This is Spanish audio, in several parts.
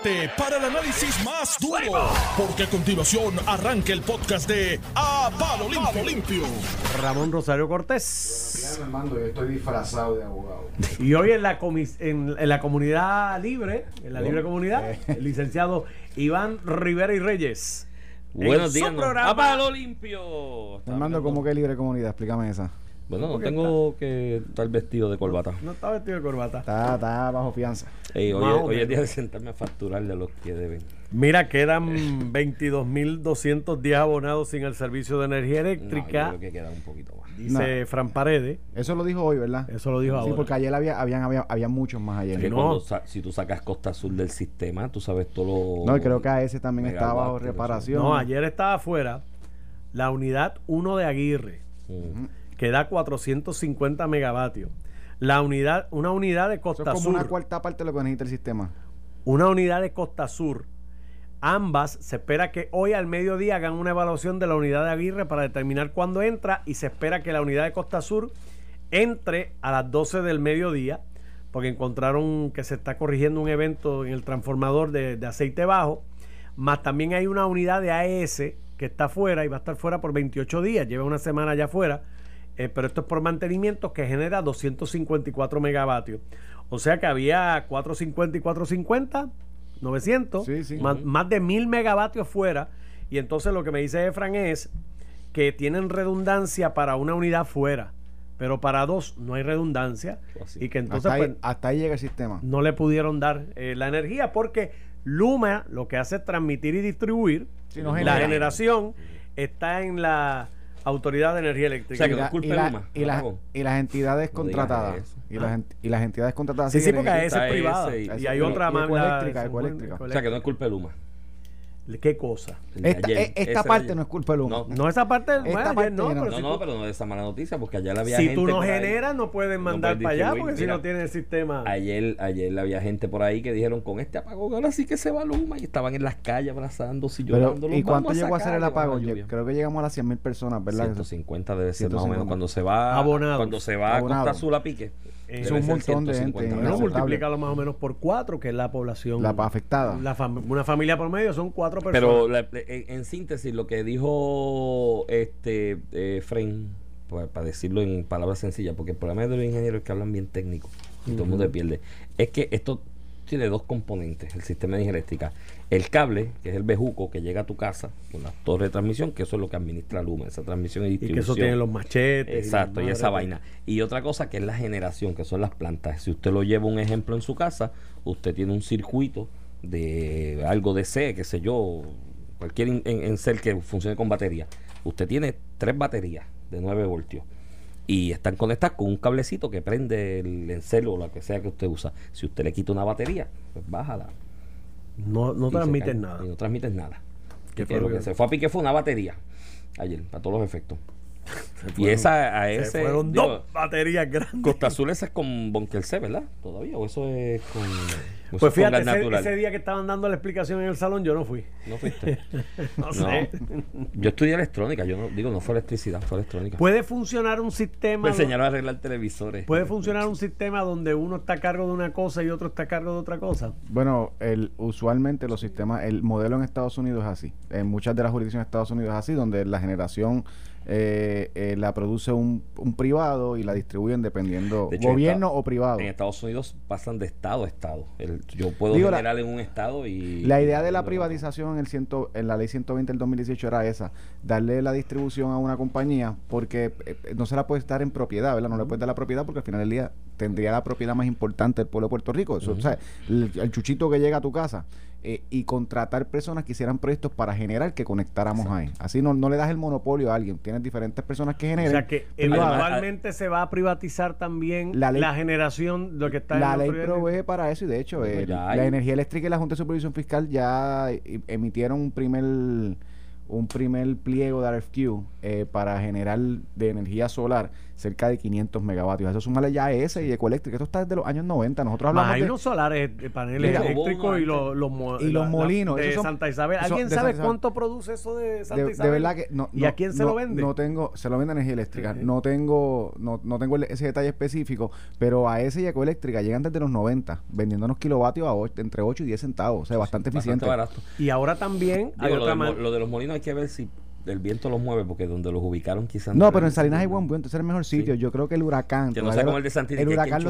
prepárate para el análisis más duro, porque a continuación arranca el podcast de A Palo Limpio. Limpio. Ramón Rosario Cortés. Armando, yo estoy disfrazado de abogado. Y hoy en la, comis- en, en la comunidad libre, en la libre comunidad, el licenciado Iván Rivera y Reyes. En Buenos su días, no. programa- ¡A palo limpio! Armando, ¿cómo que libre comunidad? Explícame esa. Bueno, no ¿Cómo que tengo que estar vestido de corbata. No está vestido de corbata. Está, está bajo fianza. Ey, hoy, es- hoy día de sentarme a facturarle a los que deben. Mira, quedan 22.210 abonados sin el servicio de energía No, yo eléctrica, creo que queda un poquito más. dice Fran Paredes. Eso lo dijo hoy, ¿verdad? Eso lo dijo Sí, ahora. porque ayer había, habían, había, había muchos más ayer. No. si tú sacas Costa Azul del sistema, tú sabes todo lo... No, y creo que a ese también estaba bajo reparación. No, ayer estaba afuera la unidad 1 de Aguirre, Mm. Que da 450 megavatios. La unidad, una unidad de Eso Costa es como Sur. una cuarta parte de lo que necesita el sistema. una unidad de Costa Sur. Ambas se espera que hoy al mediodía hagan una evaluación de la unidad de Aguirre para determinar cuándo entra y se espera que la unidad de Costa Sur entre a las 12 del mediodía porque encontraron que se está corrigiendo un evento en el transformador de, de aceite bajo. Más también hay una unidad de AES que está fuera y va a estar fuera por 28 días, lleva una semana ya fuera, eh, pero esto es por mantenimiento que genera 254 megavatios. O sea que había 450 y 450, 900, Sí, sí. Más, más de 1000 megavatios fuera. Y entonces lo que me dice Efran es que tienen redundancia para una unidad fuera, pero para dos no hay redundancia. Así. Y que entonces hasta, ahí, pues, hasta ahí llega el sistema. no le pudieron dar eh, la energía porque Luma lo que hace es transmitir y distribuir. Sí, no la genera. generación está en la Autoridad de Energía Eléctrica. O sea, que y, no la- y Luma, y las- apagón. y las entidades contratadas. Y, las, ent- y las entidades contratadas. sí, sí, porque esa es privada. y- y hay y- otra más. ecoeléctrica. O sea, que no es culpa de Luma. ¿Qué cosa? Esta, ayer, e- de parte ayer. no es culpa de Luma. No, No, esa parte, bueno, Esta ayer parte no, no. pero No, si no, tú- pero no es esa mala noticia porque allá había si gente tú no por ahí. generas, no pueden No mandar para allá porque si no tienen el sistema. Ayer, ayer había gente por ahí que dijeron con este apagón ahora sí que se va Luma y estaban en las calles abrazándose y Pero, llorando. ¿Y "Los cuánto llegó a ser el la apagón? Yo lluvia". creo que llegamos a las 100.000 personas, ¿verdad? 150 debe ser más o menos 150. cuando se va Abonados. cuando se va a Abonados. Costa Azul a pique. Es debe un montón de gente, 150 ¿no? Bueno, multiplícalo más o menos por cuatro, que es la población. La afectada. la fam- una familia promedio son cuatro personas. Pero la- en, en síntesis, lo que dijo este eh, Fren, pa- para decirlo en palabras sencillas, porque el problema de los ingenieros es que hablan bien técnico y todo el mundo se pierde, es que esto tiene dos componentes, el sistema de eléctrica. El cable, que es el bejuco que llega a tu casa con la torre de transmisión, que eso es lo que administra Luma, esa transmisión y y distribución. que eso tiene los machetes. Exacto, y las esa vaina. Y otra cosa que es la generación, que son las plantas. Si usted lo lleva un ejemplo en su casa, usted tiene un circuito de algo de C, qué sé yo, cualquier en, en cel que funcione con batería. Usted tiene tres baterías de 9 voltios y están conectadas con un cablecito que prende el encel o lo que sea que usted usa. Si usted le quita una batería, pues bájala. No, no transmiten nada. Y no transmiten nada. ¿Qué Que lo que que- se fue a pique fue una batería ayer, para todos los efectos. Y esa a se ese fueron digo, dos baterías grandes. Costa Azul esa es con Bonkel C, ¿verdad? Todavía, o eso es con. eso Pues es con fíjate, gas ese, natural. ese día que estaban dando la explicación en el salón, yo no fui. No fuiste. No, No. sé. Yo estudié electrónica, yo no, digo, no fue electricidad, fue electrónica. Puede funcionar un sistema. Me enseñaron a arreglar televisores. Puede funcionar un sistema donde uno está a cargo de una cosa y otro está a cargo de otra cosa. Bueno, el, usualmente los sistemas, el modelo en Estados Unidos es así. En muchas de las jurisdicciones de Estados Unidos es así, donde la generación eh, eh, la produce un, un privado y la distribuyen dependiendo De hecho, gobierno o privado. En Estados Unidos pasan de estado a estado. El- yo puedo Digo, la- generar en un estado y. La idea de la privatización en, el ciento, en la ley 120 del 2018 era esa, darle la distribución a una compañía porque eh, no se la puede estar en propiedad, ¿verdad? No le puede dar la propiedad porque al final del día tendría la propiedad más importante del pueblo de Puerto Rico. Eso, o sea, el, el chuchito que llega a tu casa eh, y contratar personas que hicieran proyectos para generar que conectáramos ahí. Así no, no le das el monopolio a alguien, tienes diferentes personas que O generen. sea que eventualmente se va a privatizar también la, La ley- generación, lo que está La en ley los proyectos. provee para eso y de hecho eh, la energía eléctrica y la Junta de Supervisión Fiscal ya eh, emitieron un primer un primer pliego de RFQ eh, para generar de energía solar cerca de 500 megavatios. Eso sumale ya a ese y Ecoeléctrica. Esto está desde los años 90. Nosotros Más hablamos hay de... unos solares, de paneles Mira, eléctricos y los, los, mo- Y los la- la- molinos, de son- Santa Isabel. ¿Alguien de sabe Isabel. cuánto produce eso de Santa de, de Isabel? verdad que no, ¿Y no- a quién se no- lo vende? No tengo, se lo vende energía eléctrica. Sí. No tengo, no, no tengo el- ese detalle específico, pero a ese y Ecoeléctrica llegan desde los 90, vendiéndonos kilovatios a och- entre 8 y 10 centavos, o sea, bastante eficiente. Bastante barato. Y ahora también hay lo, otra man- lo de los molinos hay que ver si el viento los mueve, porque donde los ubicaron quizás No, pero en Salinas hay buen viento, ese es el mejor sitio. Sí. Yo creo que el huracán. Que no sea como el de Santini, el que hay que huracán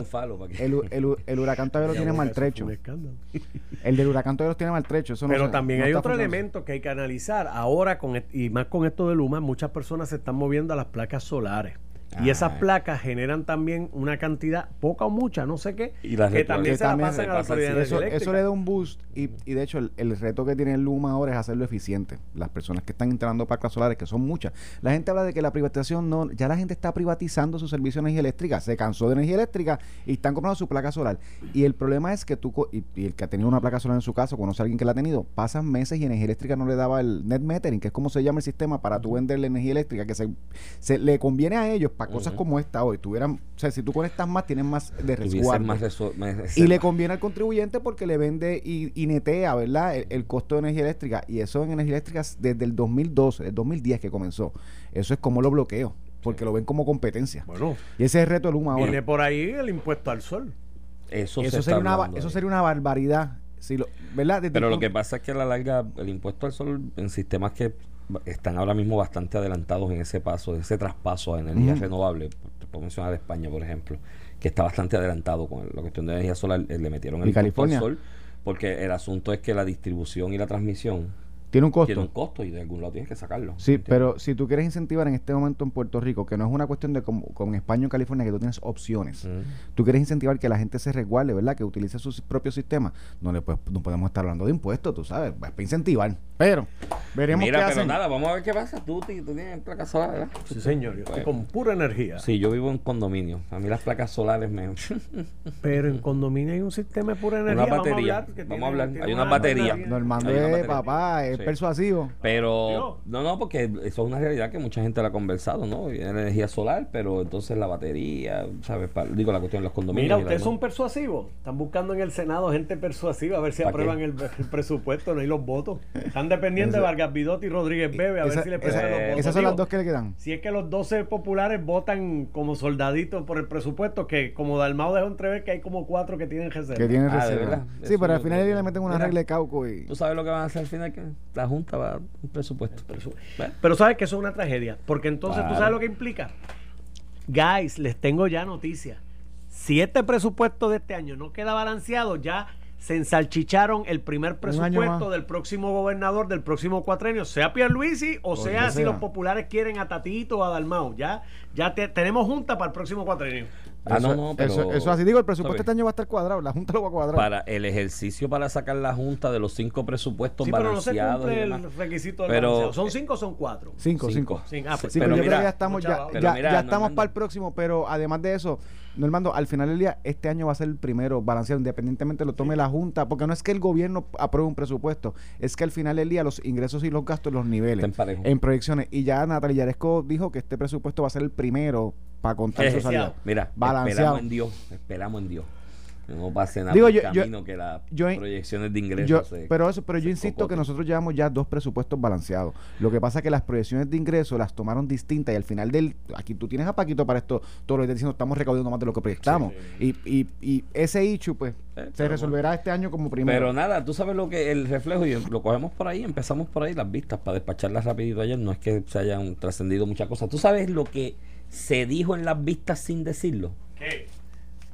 el, hu- el hu- el huracán todavía lo tiene maltrecho. El del huracán todavía lo tiene maltrecho. Eso no Pero también no hay otro funcionando. elemento que hay que analizar. Ahora, con y más con esto de Luma, muchas personas se están moviendo a las placas solares. Y esas placas generan también una cantidad, poca o mucha, no sé qué, Y las que también Que se la también pasan a la pasan, autoridad sí, de Eso, eso le da un boost y, y de hecho el, el reto que tiene el Luma ahora es hacerlo eficiente. Las personas que están instalando placas solares, que son muchas. La gente habla de que la privatización no, ya la gente está privatizando su servicio de energía eléctrica, se cansó de energía eléctrica y están comprando su placa solar. Y el problema es que tú, y, y el que ha tenido una placa solar en su casa, conoce a alguien que la ha tenido, pasan meses y energía eléctrica no le daba el net metering, que es como se llama el sistema para tú vender la energía eléctrica, que se, se le conviene a ellos para cosas como esta hoy. Tuvieran, o sea, si tú conectas más, tienes más de resguardo. más reso- más Y le conviene al contribuyente porque le vende y, y netea, ¿verdad? El, el costo de energía eléctrica. Y eso en energía eléctrica es desde el 2012, el 2010 que comenzó. Eso es como lo bloqueo, porque lo ven como competencia. Bueno, Y ese es el reto de Luma ahora. viene por ahí el impuesto al sol. Eso, Eso sería, una, eso sería una barbaridad. Si lo, ¿verdad? Desde Pero lo que pasa es que a la larga el impuesto al sol en sistemas que están ahora mismo bastante adelantados en ese paso, ese traspaso a energía Ujú. renovable, te puedo mencionar España, por ejemplo, que está bastante adelantado con la cuestión de energía solar, eh, le metieron el ¿Y impuesto al California? sol, porque el asunto es que la distribución y la transmisión Tiene un costo. tiene un costo y de algún lado tienes que sacarlo. Sí, ¿entiendes? pero si tú quieres incentivar en este momento en Puerto Rico, que no es una cuestión de como, en España o en California, que tú tienes opciones. Mm. Tú quieres incentivar que la gente se resguarde, ¿verdad? Que utilice su propio sistema. No le pues, no podemos estar hablando de impuestos, tú sabes, pues, para incentivar. Pero veremos Mira, qué pero hacen. nada, vamos a ver qué pasa. Tú, tú tienes placas solares, ¿verdad? Sí, señor. Yo estoy Bueno. con pura energía. Sí, yo vivo en condominio. A mí las placas solares me... Pero en condominio hay un sistema de pura energía. Una batería. Vamos a hablar. Vamos tiene- a hablar. tiene Hay una batería. Normando es, batería. papá, es Sí. persuasivo. Pero, no, no, porque eso es una realidad que mucha gente la ha conversado, ¿no? Viene energía solar, pero entonces la batería, ¿sabes? Pa- digo, la cuestión de los condominios. Mira, y ustedes son persuasivos. Están buscando en el Senado gente persuasiva a ver si ¿Pa' aprueban el, el presupuesto, no hay los votos. Están dependiendo de Vargas Vidot y Rodríguez Bebe a ver si le esa- prestan los votos. esas son las dos que le quedan. Si es que los 12 populares votan como soldaditos por el presupuesto, que como Dalmao dejó entrever que hay como cuatro que tienen reserva. Que tiene Ah, ¿de reserva. verdad? Sí, Eso pero al final que- le meten una Mira. regla de cauco y... Tú sabes lo que van a hacer al final, que la Junta va a dar un presupuesto. Bueno, Pero sabes que eso es una tragedia, porque entonces tú sabes lo que implica. Guys, les tengo ya noticias. Si este presupuesto de este año no queda balanceado, ya se ensalchicharon el primer presupuesto del próximo gobernador del próximo cuatrenio, sea Pierluisi o Donde sea si los populares quieren a Tatito o a Dalmau. Ya, ya te- tenemos junta para el próximo cuatrenio. Ah, eso, no, no, pero- eso, eso así digo, el presupuesto este año va a estar cuadrado, la Junta lo va a cuadrar. para el ejercicio para sacar la Junta de los cinco presupuestos Sí, pero no se balanceados. el requisito del Pero-. ¿Son cinco o son cuatro? Cinco, cinco. Cinco. Sí, ah, pues, Sí, Pero pero, yo mira, creo que ya estamos, ya, baba. ya, Pero mira, ya estamos para el próximo, pero además de eso, Normando, al final del día, este año va a ser el primero balanceado, independientemente lo tome la Junta, porque no es que el gobierno apruebe un presupuesto, es que al final del día los ingresos y los gastos los niveles en proyecciones. Y ya Natalia Yaresco dijo que este presupuesto va a ser el primero para contar su salida. Mira, Balanceado. esperamos en Dios, esperamos en Dios. Que No pase nada Digo, por yo- camino que las proyecciones de ingresos Yo, se- pero eso, pero yo insisto que nosotros llevamos ya dos presupuestos balanceados. Lo que pasa es que las proyecciones de ingresos las tomaron distintas y al final del aquí tú tienes a Paquito para esto, todo lo que está diciendo estamos recaudando más de lo que proyectamos. Y, y, y ese issue pues Eh, se resolverá este año como primero. Pero nada, tú sabes lo que el reflejo, y lo cogemos por ahí, empezamos por ahí las vistas para despacharlas rapidito ayer, no es que se hayan trascendido muchas cosas. ¿Tú sabes lo que se dijo en las vistas sin decirlo? ¿Qué?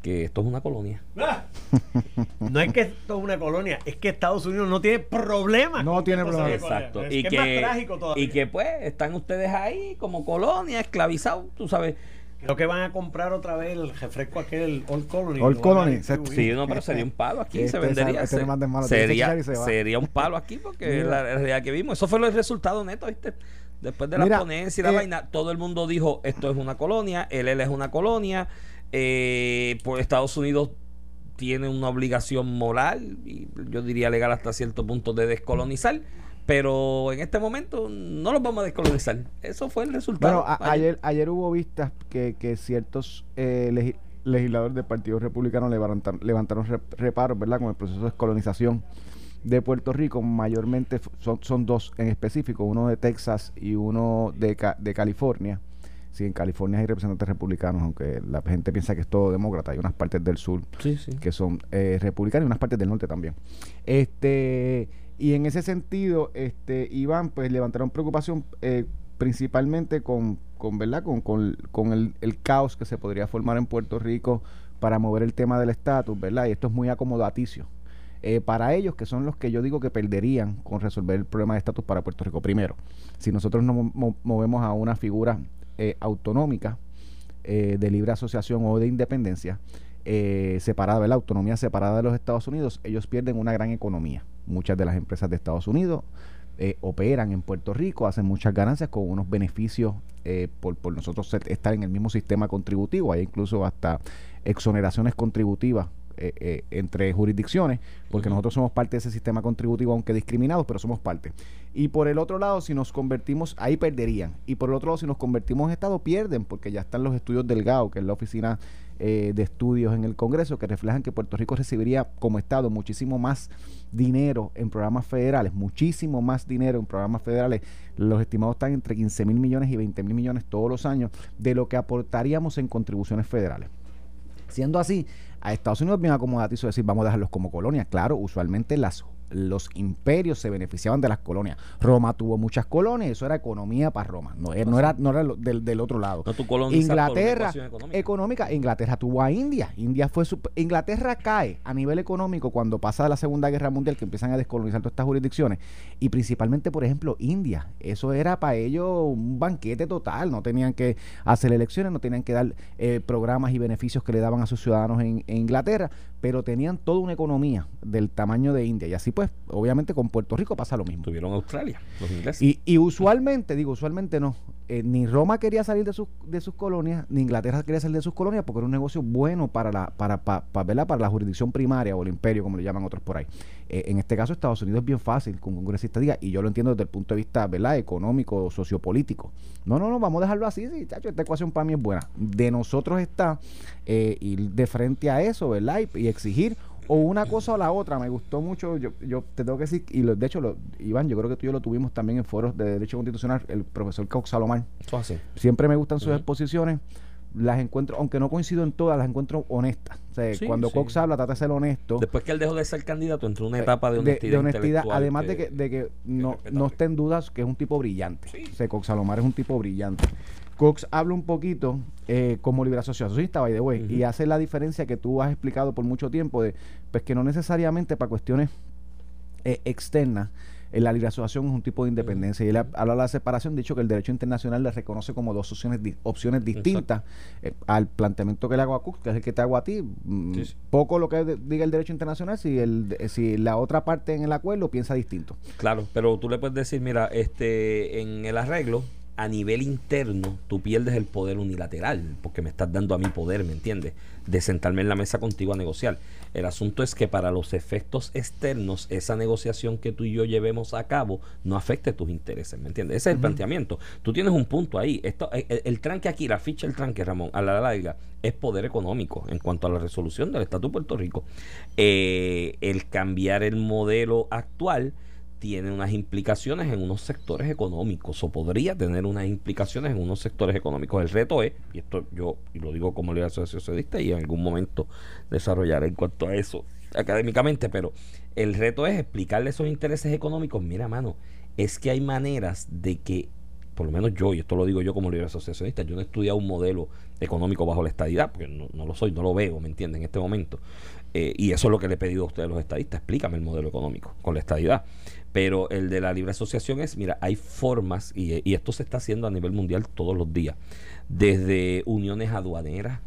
Que esto es una colonia. Ah. No es que esto es una colonia, es que Estados Unidos no tiene problemas. No tiene problemas. Exacto. Es y, que que, es más trágico todavía. y que pues están ustedes ahí como colonia, esclavizados, tú sabes. Creo que van a comprar otra vez el refresco aquel Old Colony. Old Colony, se-. Sí, no, pero sería un palo aquí, Este se vendería. este se- que sería, se sería un palo aquí porque es Mira. la realidad que vimos. Eso fue el resultado neto, ¿viste? Después de la ponencia y la eh, vaina, todo el mundo dijo, esto es una colonia, el L es una colonia, eh, pues Estados Unidos tiene una obligación moral y yo diría legal hasta cierto punto de descolonizar, Pero en este momento no los vamos a descolonizar. Eso fue el resultado. Bueno, a- ayer, ayer hubo vistas que, que ciertos eh, legi- legisladores del Partido Republicano levantaron, levantaron rep- reparos, ¿verdad?, con el proceso de descolonización de Puerto Rico. Mayormente son, son dos en específico, uno de Texas y uno de, de California. Sí, en California hay representantes republicanos, aunque la gente piensa que es todo demócrata. Hay unas partes del sur Sí, sí. que son eh, republicanos y unas partes del norte también. Este y en ese sentido, este Iván, pues levantaron preocupación eh, principalmente con, con verdad, con, con, con el, el caos que se podría formar en Puerto Rico para mover el tema del estatus, ¿verdad? Y esto es muy acomodaticio. Eh, para ellos, que son los que yo digo que perderían con resolver el problema de estatus para Puerto Rico. Primero, si nosotros nos mo- mo- movemos a una figura eh, autonómica, eh, de libre asociación o de independencia, eh, separada, ¿verdad? Autonomía separada de los Estados Unidos, ellos pierden una gran economía. Muchas de las empresas de Estados Unidos operan en Puerto Rico, hacen muchas ganancias con unos beneficios por, por nosotros estar en el mismo sistema contributivo. Hay incluso hasta exoneraciones contributivas eh, eh, entre jurisdicciones, porque nosotros somos parte de ese sistema contributivo, aunque discriminados, pero somos parte. Y por el otro lado, si nos convertimos, ahí perderían. Y por el otro lado, si nos convertimos en Estado, pierden, porque ya están los estudios del GAO, que es la oficina eh, de estudios en el Congreso, que reflejan que Puerto Rico recibiría como Estado muchísimo más dinero en programas federales, muchísimo más dinero en programas federales. Los estimados están entre 15 mil millones y 20 mil millones todos los años de lo que aportaríamos en contribuciones federales. Siendo así, a Estados Unidos bien acomodatizo decir vamos a dejarlos como colonia. Claro, usualmente las, los imperios se beneficiaban de las colonias. Roma tuvo muchas colonias, eso era economía para Roma, no, era- no era, no era lo- del, del otro lado. No Inglaterra, económica. económica, Inglaterra tuvo a India. India fue su- Inglaterra cae a nivel económico cuando pasa la Segunda Guerra Mundial que empiezan a descolonizar todas estas jurisdicciones y principalmente, por ejemplo, India. Eso era para ellos un banquete total. No tenían que hacer elecciones, no tenían que dar eh, programas y beneficios que le daban a sus ciudadanos en, en Inglaterra, pero tenían toda una economía del tamaño de India y así pues, obviamente con Puerto Rico pasa lo mismo. Tuvieron Australia, los ingleses. Y, y usualmente, digo, usualmente no. Eh, ni Roma quería salir de sus, de sus colonias, ni Inglaterra quería salir de sus colonias porque era un negocio bueno para la, para, pa- pa- ¿verdad? para la jurisdicción primaria o el imperio, como le llaman otros por ahí. Eh, en este caso, Estados Unidos es bien fácil que un congresista diga, y yo lo entiendo desde el punto de vista ¿verdad? económico o sociopolítico. No, no, no, vamos a dejarlo así, sí, chacho, esta ecuación para mí es buena. De nosotros está eh, ir de frente a eso, ¿verdad? Y exigir o una cosa o la otra. Me gustó mucho, yo, yo te tengo que decir, y lo- de hecho, lo, Iván, yo creo que tú y yo lo tuvimos también en foros de Derecho Constitucional, el profesor Cox Salomar. Eso es así. Siempre me gustan sus exposiciones. Las encuentro, aunque no coincido en todas, las encuentro honestas. O sea, Sí, cuando sí. Cox habla, trata de ser honesto. Después que él dejó de ser candidato, entró en una Eh, etapa de honestidad. intelectual además de que, de que no, no esté en dudas que es un tipo brillante. Sí. O sea, Cox Salomar es un tipo brillante. Cox habla un poquito eh, como libre asociacionista, by the way, y hace la diferencia que tú has explicado por mucho tiempo de pues que no necesariamente para cuestiones eh, externas la libre asociación es un tipo de independencia y él ha- habla de la separación, dicho que el derecho internacional le reconoce como dos opciones, di- opciones distintas eh, al planteamiento que le hago a Cook, que es el que te hago a ti. Mm, Sí, sí. Poco lo que de- diga el derecho internacional si, el, eh, si la otra parte en el acuerdo piensa distinto. Claro, pero tú le puedes decir, mira, este, en el arreglo, a nivel interno, tú pierdes el poder unilateral, porque me estás dando a mi poder, ¿me entiendes? De sentarme en la mesa contigo a negociar. El asunto es que para los efectos externos, esa negociación que tú y yo llevemos a cabo no afecte tus intereses, ¿me entiendes? Ese es el planteamiento. Tú tienes un punto ahí. Esto, el, el- el tranque aquí, la ficha del tranque, Ramón, a la larga, es poder económico en cuanto a la resolución del Estatuto de Puerto Rico. Eh, el cambiar el modelo actual tiene unas implicaciones en unos sectores económicos o podría tener unas implicaciones en unos sectores económicos. El reto es, y esto yo lo digo como líder asociacionista y en algún momento desarrollaré en cuanto a eso académicamente, pero el reto es explicarle esos intereses económicos. Mira, mano, es que hay maneras de que, por lo menos yo, y esto lo digo yo como líder asociacionista, yo no he estudiado un modelo económico bajo la estadidad, porque no, no lo soy, no lo veo, ¿me entienden? En este momento. Eh, y eso es lo que le he pedido a ustedes los estadistas, explícame el modelo económico con la estadidad. Pero el de la libre asociación es, mira, hay formas, y, y esto se está haciendo a nivel mundial todos los días, desde uniones aduaneras,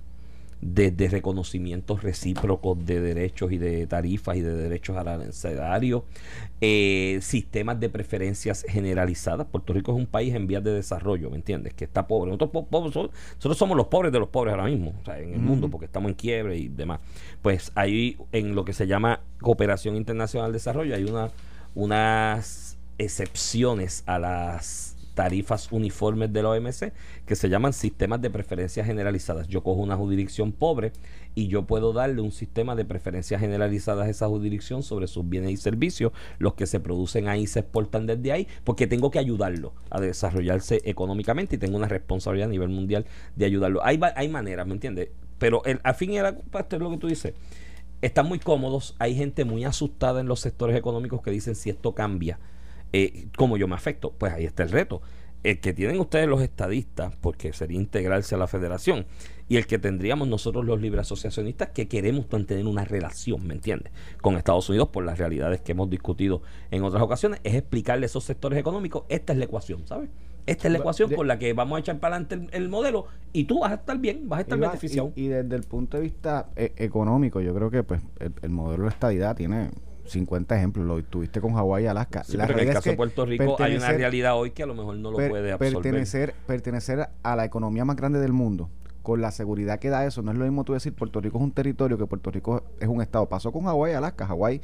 desde reconocimientos recíprocos de derechos y de tarifas y de derechos arancelarios, eh, sistemas de preferencias generalizadas. Puerto Rico es un país en vías de desarrollo, ¿me entiendes? Que está pobre. Nosotros, po- nosotros somos los pobres de los pobres ahora mismo, o sea, en el mundo, porque estamos en quiebre y demás. Pues ahí, en lo que se llama cooperación internacional al desarrollo, hay una, unas excepciones a las tarifas uniformes de la OMC que se llaman sistemas de preferencias generalizadas. Yo cojo una jurisdicción pobre y yo puedo darle un sistema de preferencias generalizadas a esa jurisdicción sobre sus bienes y servicios. Los que se producen ahí se exportan desde ahí porque tengo que ayudarlo a desarrollarse económicamente y tengo una responsabilidad a nivel mundial de ayudarlo. Hay, hay maneras, ¿me entiendes? Pero el, a fin y al esto es lo que tú dices están muy cómodos, hay gente muy asustada en los sectores económicos que dicen si esto cambia, eh, ¿cómo yo me afecto? Pues ahí está el reto. El que tienen ustedes los estadistas, porque sería integrarse a la federación, y el que tendríamos nosotros los libres asociacionistas que queremos mantener una relación, ¿me entiendes? Con Estados Unidos por las realidades que hemos discutido en otras ocasiones, es explicarle a esos sectores económicos, esta es la ecuación, ¿sabes? Esta es la ecuación con la que vamos a echar para adelante el, modelo y tú vas a estar bien, vas a estar beneficiado. Y, desde el punto de vista eh, económico, yo creo que pues el, modelo de estadidad tiene 50 ejemplos, lo tuviste con Hawái y Alaska. la pero en el caso de Puerto Rico hay una realidad hoy que a lo mejor no lo puede absorber. Pertenecer, pertenecer a la economía más grande del mundo, con la seguridad que da eso, no es lo mismo tú decir Puerto Rico es un territorio que Puerto Rico es un estado. Pasó con Hawái y Alaska. Hawái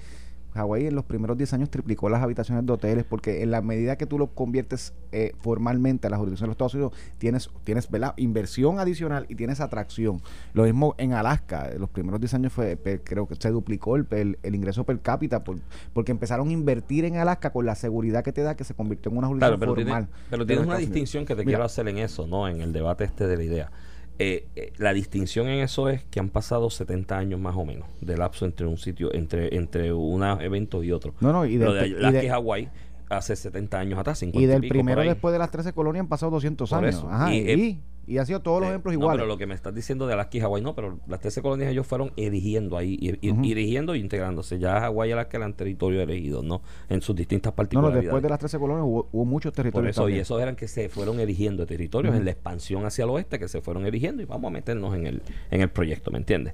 Hawái en los primeros 10 años triplicó las habitaciones de hoteles porque en la medida que tú lo conviertes eh, formalmente a la jurisdicción de los Estados Unidos, tienes, tienes inversión adicional y tienes atracción. Lo mismo en Alaska, en los primeros 10 años fue, creo que se duplicó el, el, ingreso per cápita porque empezaron a invertir en Alaska con la seguridad que te da que se convirtió en una jurisdicción pero formal. pero tienes una distinción que te quiero hacer en eso, ¿no? En el debate este de la idea. Eh, eh, la distinción en eso es que han pasado 70 años más o menos de lapso entre un sitio, entre, entre un evento y otro. No, no, y de, la que Hawái hace 70 años atrás, 50 y del primero después de las 13 colonias han pasado 200 años. Ajá, y, y ha sido todos los ejemplos iguales. pero lo que me estás diciendo de Alaska y Hawái, no, pero las 13 colonias ellos fueron erigiendo ahí, y, erigiendo y integrándose. Ya Hawái y Alaska eran territorios elegidos, ¿no? En sus distintas particularidades. No, después de las 13 colonias hubo, muchos territorios. Por eso, y esos eran que se fueron erigiendo territorios en la expansión hacia el oeste, que se fueron erigiendo, y vamos a meternos en el, en el proyecto, ¿me entiendes?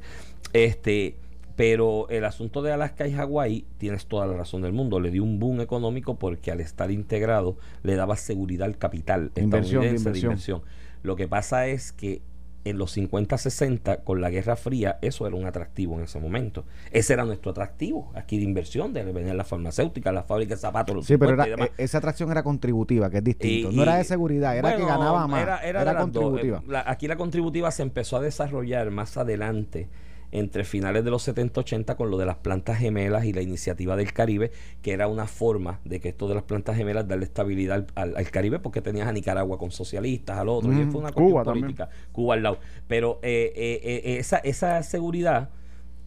Este. Pero el asunto de Alaska y Hawái, tienes toda la razón del mundo, le dio un boom económico porque al estar integrado le daba seguridad al capital inversión, inversión. de inversión. Lo que pasa es que en los 50-60, con la Guerra Fría, eso era un atractivo en ese momento. Ese era nuestro atractivo aquí de inversión, de venir la farmacéutica, la fábrica de zapatos. Los sí, pero e, esa atracción era contributiva, que es distinto. no era de seguridad, era que ganaba más. Era, contributiva. aquí la contributiva se empezó a desarrollar más adelante entre finales de los 70-80 con lo de las plantas gemelas y la iniciativa del Caribe, que era una forma de que esto de las plantas gemelas darle estabilidad al, Caribe, porque tenías a Nicaragua con socialistas, al otro, y fue una Cuba política, Cuba al lado. Pero eh, eh, eh, esa, esa seguridad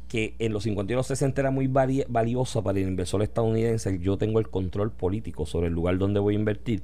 que en los 50 y los 60 era muy valiosa para el inversor estadounidense, yo tengo el control político sobre el lugar donde voy a invertir,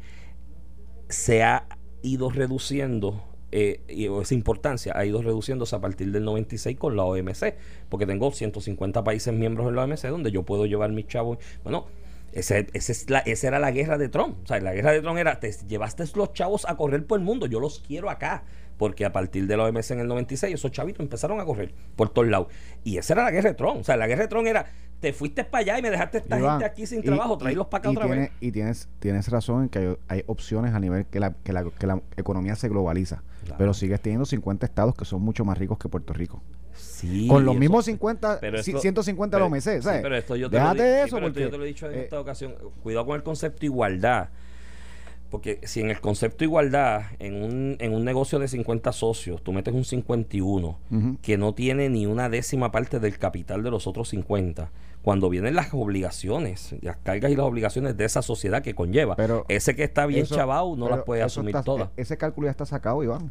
se ha ido reduciendo eh, y esa importancia ha ido reduciéndose a partir del 96 con la OMC, porque tengo 150 países miembros en la OMC donde yo puedo llevar mis chavos. Bueno, ese, es la, esa era la guerra de Trump. O sea, la guerra de Trump era, te llevaste los chavos a correr por el mundo, yo los quiero acá. Porque a partir de la OMC en el 96, esos chavitos empezaron a correr por todos lados. Y esa era la guerra de Trump. O sea, la guerra de Trump era, te fuiste para allá y me dejaste esta gente aquí sin trabajo, traerlos para acá otra vez. Y tienes, tienes razón en que hay, opciones a nivel que la, que la, que la economía se globaliza. Pero sigues teniendo 50 estados que son mucho más ricos que Puerto Rico. Sí, con los mismos 50, 150 pero, los meses. pero esto yo te Déjate eso. porque, yo te lo he dicho en eh, esta ocasión. Cuidado con el concepto de igualdad. Porque si en el concepto de igualdad, en un, en un negocio de 50 socios, tú metes un 51 que no tiene ni una décima parte del capital de los otros 50, cuando vienen las obligaciones, las cargas y las obligaciones de esa sociedad que conlleva, pero ese que está bien chavado no las puede asumir todas. E, ese cálculo ya está sacado, Iván.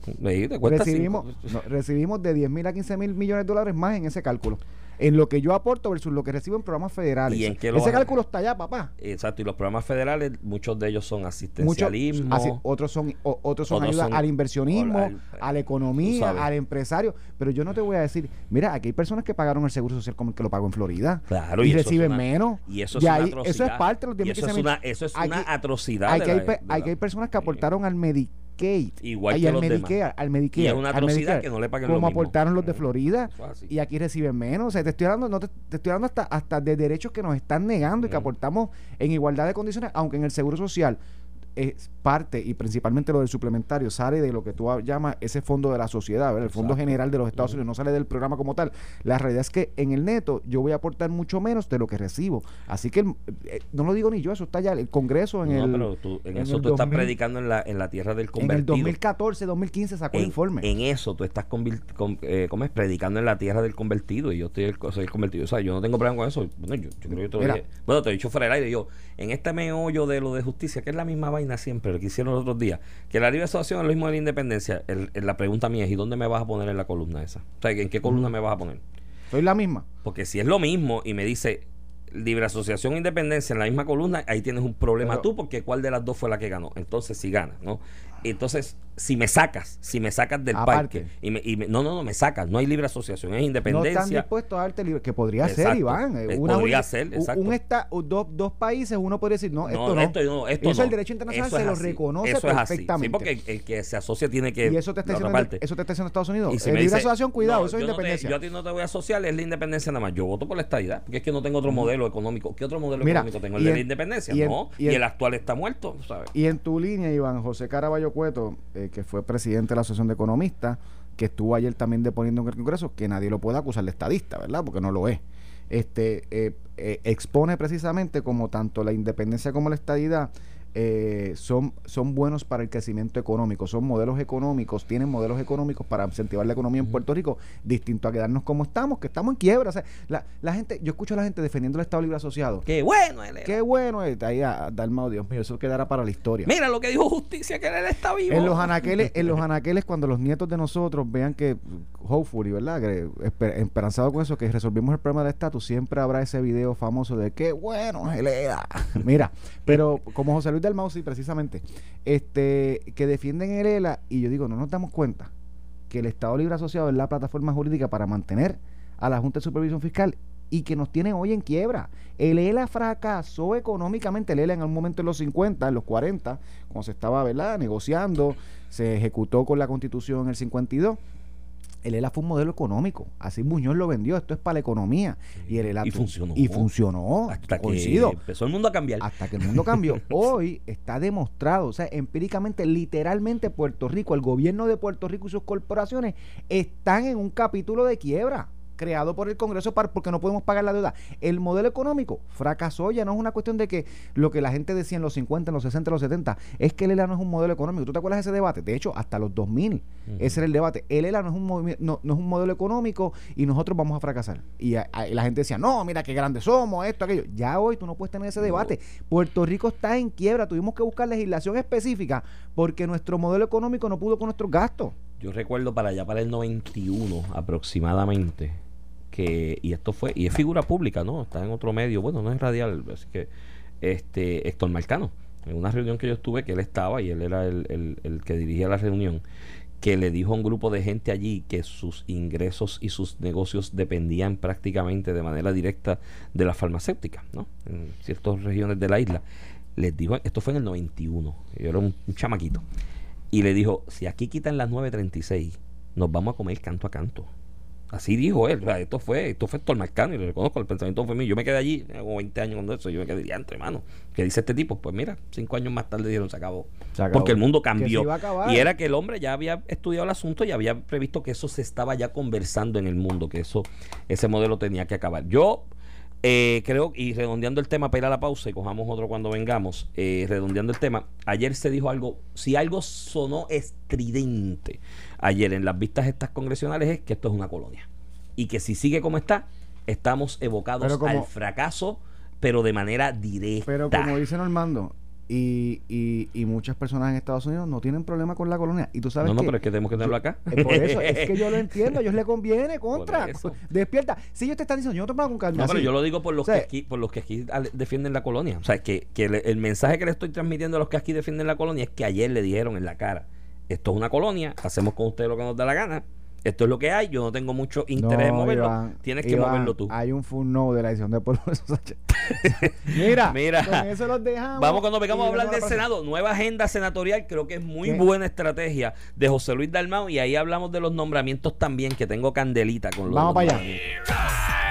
recibimos, recibimos de 10 mil a 15 mil millones de dólares más en ese cálculo en lo que yo aporto versus lo que recibo en programas federales. ¿Y Ese cálculo está allá, papá. Exacto, y los programas federales, muchos de ellos son asistencialismo. otros son otros son ayuda al inversionismo, a la economía, al empresario. Pero yo no te voy a decir, mira, aquí hay personas que pagaron el seguro social como el que lo pagó en Florida. Claro, y, reciben menos. Y eso es una atrocidad. Eso es parte de los eso es una, eso es una atrocidad. Hay, hay, hay, personas que aportaron al Medicaid Igual que al los Medicare, al Medicare. Y es una atrocidad que no le paguen Como aportaron los de Florida. Y aquí reciben menos. O sea, te estoy hablando, no te, estoy hablando hasta, hasta de derechos que nos están negando y que aportamos en igualdad de condiciones, aunque en el Seguro Social parte y principalmente lo del suplementario sale de lo que tú llamas ese fondo de la sociedad, ¿verdad? el fondo general de los Estados Unidos, no sale del programa como tal. La realidad es que en el neto yo voy a aportar mucho menos de lo que recibo. Así que eh, no lo digo ni yo, eso está ya el Congreso en No, el pero tú- en, en eso tú estás 2000 predicando en la, en la tierra del en convertido. el 2014, 2015 sacó el en, informe. en eso tú estás con- eh, ¿cómo es? predicando en la tierra del convertido y yo estoy el, soy el convertido. O sea, yo no tengo problema con eso. Bueno, yo, yo creo que te lo dije. Bueno, te he dicho fuera del aire. Yo, en este meollo de lo de justicia, que es la misma vaina siempre, lo que hicieron los otros días, que la libre asociación es lo mismo de la independencia. El- el- la pregunta mía es: ¿y dónde me vas a poner en la columna esa? O sea, ¿en qué columna me vas a poner? Soy la misma. Porque si es lo mismo y me dice libre asociación e independencia en la misma columna, ahí tienes un problema Pero- tú, porque ¿cuál de las dos fue la que ganó? Entonces, si gana, ¿no? Entonces, si me sacas, si me sacas del Aparte. parque, y me, y me- no, no, no, me sacas, no hay libre asociación, es No independencia. están dispuestos a darte libre, que podría ser, Exacto. Iván. eh, Eh, una podría ser, exacto. Un esta, dos, dos países, uno podría decir, no, esto no, no. esto no, esto eso no. el derecho internacional Eso se lo así. reconoce Eso es así. perfectamente. Sí, porque el, el que se asocia tiene que. y eso te está diciendo, parte. eso te está diciendo Estados Unidos. Y si Eh, me libre dice, asociación, cuidado, no, eso es no te- independencia. yo a ti no te voy a asociar, es la independencia nada más. Yo voto por la estadidad, porque es que no tengo otro modelo económico. ¿Qué otro modelo Mira, económico tengo? El de la independencia, no. y el actual está muerto, ¿sabes? Y en tu línea, Iván, José Caraballo Cueto, eh, que fue presidente de la Asociación de Economistas, que estuvo ayer también deponiendo en el Congreso, que nadie lo puede acusar de estadista, ¿verdad? Porque no lo es. Este eh, eh, expone precisamente como tanto la independencia como la estadidad eh, son, son buenos para el crecimiento económico, son modelos económicos, tienen modelos económicos para incentivar la economía en Puerto Rico, distinto a quedarnos como estamos, que estamos en quiebra. O sea, la, la gente, yo escucho a la gente defendiendo el Estado Libre Asociado. Qué bueno él era. Qué bueno es, ahí a, a Dalmao, Dios mío, eso quedará para la historia. Mira lo que dijo Justicia, que él está vivo. En los anaqueles, en los anaqueles, cuando los nietos de nosotros vean que, hopefully, ¿verdad? Que esper- esperanzado con eso, que resolvimos el problema del estatus, siempre habrá ese video famoso de qué bueno, Geleda. Mira, pero como José Luis del sí, precisamente, este, que defienden el ELA, y yo digo, no nos damos cuenta que el Estado Libre Asociado es la plataforma jurídica para mantener a la Junta de Supervisión Fiscal y que nos tienen hoy en quiebra. El ELA fracasó económicamente. El ELA en un momento en los 50, en los 40, cuando se estaba ¿verdad? negociando, se ejecutó con la constitución en el 52. El ELA fue un modelo económico. Así Muñoz lo vendió. Esto es para la economía. Y el ELA Y funcionó. Y funcionó. hasta que empezó el mundo a cambiar. hasta que el mundo cambió. Hoy está demostrado, o sea, empíricamente, literalmente Puerto Rico, el gobierno de Puerto Rico y sus corporaciones están en un capítulo de quiebra creado por el Congreso para, porque no podemos pagar la deuda. El modelo económico fracasó, ya no es una cuestión de que lo que la gente decía en los 50, en los 60, en los 70, es que el ELA no es un modelo económico. ¿Tú te acuerdas de ese debate? De hecho, hasta los 2000, ese era el debate. El ELA no es un, no, no es un modelo económico y nosotros vamos a fracasar. Y, a- a- y la gente decía, no, mira qué grandes somos, esto, aquello. Ya hoy tú no puedes tener ese debate. Puerto Rico está en quiebra, tuvimos que buscar legislación específica porque nuestro modelo económico no pudo con nuestros gastos. Yo recuerdo para allá, para el 91 aproximadamente, que, y esto fue, y es figura pública, ¿no? Está en otro medio, bueno, no es radial, así que, este, Héctor Marcano, en una reunión que yo estuve, que él estaba y él era el, el- que dirigía la reunión, que le dijo a un grupo de gente allí que sus ingresos y sus negocios dependían prácticamente de manera directa de la farmacéutica, ¿no? En ciertas regiones de la isla. Les dijo, esto fue en el 91, yo era un, un chamaquito, y le dijo, si aquí quitan las 9.36, nos vamos a comer canto a canto. Así dijo él, o sea, esto fue, esto fue Héctor Marcano y le reconozco, el pensamiento fue mío. Yo me quedé allí, como 20 años cuando eso, yo me quedé diante, hermano. ¿Qué dice este tipo? Pues mira, cinco años más tarde dijeron, se acabó. Se acabó. Porque el mundo cambió. Y era que el hombre ya había estudiado el asunto y había previsto que eso se estaba ya conversando en el mundo, que eso, ese modelo tenía que acabar. Yo eh, creo, y redondeando el tema para ir a la pausa y cojamos otro cuando vengamos, eh, redondeando el tema, ayer se dijo algo, si algo sonó estridente ayer en las vistas estas congresionales es que esto es una colonia. Y que si sigue como está, estamos evocados como- al fracaso, pero de manera directa. Pero como dice Normando, y, y, y muchas personas en Estados Unidos no tienen problema con la colonia. Y tú sabes no, no, que- pero es que tenemos que tenerlo acá. Eh, Por eso, es que yo lo entiendo, a ellos les conviene, contra. Despierta. Si ellos te están diciendo, yo no te pongo con calma. No, pero así. yo lo digo por los, O sea, que aquí, por los que aquí defienden la colonia. O sea, que, que le- el mensaje que le estoy transmitiendo a los que aquí defienden la colonia es que ayer le dijeron en la cara, esto es una colonia, hacemos con ustedes lo que nos da la gana, esto es lo que hay, yo no tengo mucho interés en moverlo, Iván, tienes que Iván, moverlo tú. Hay un full no de la edición de Pueblo. Mira, Mira. con eso los dejamos. Vamos cuando vengamos a hablar del. Senado, nueva agenda senatorial, creo que es muy ¿Qué? buena estrategia de José Luis Dalmau y ahí hablamos de los nombramientos también, que tengo candelita con los Vamos para allá.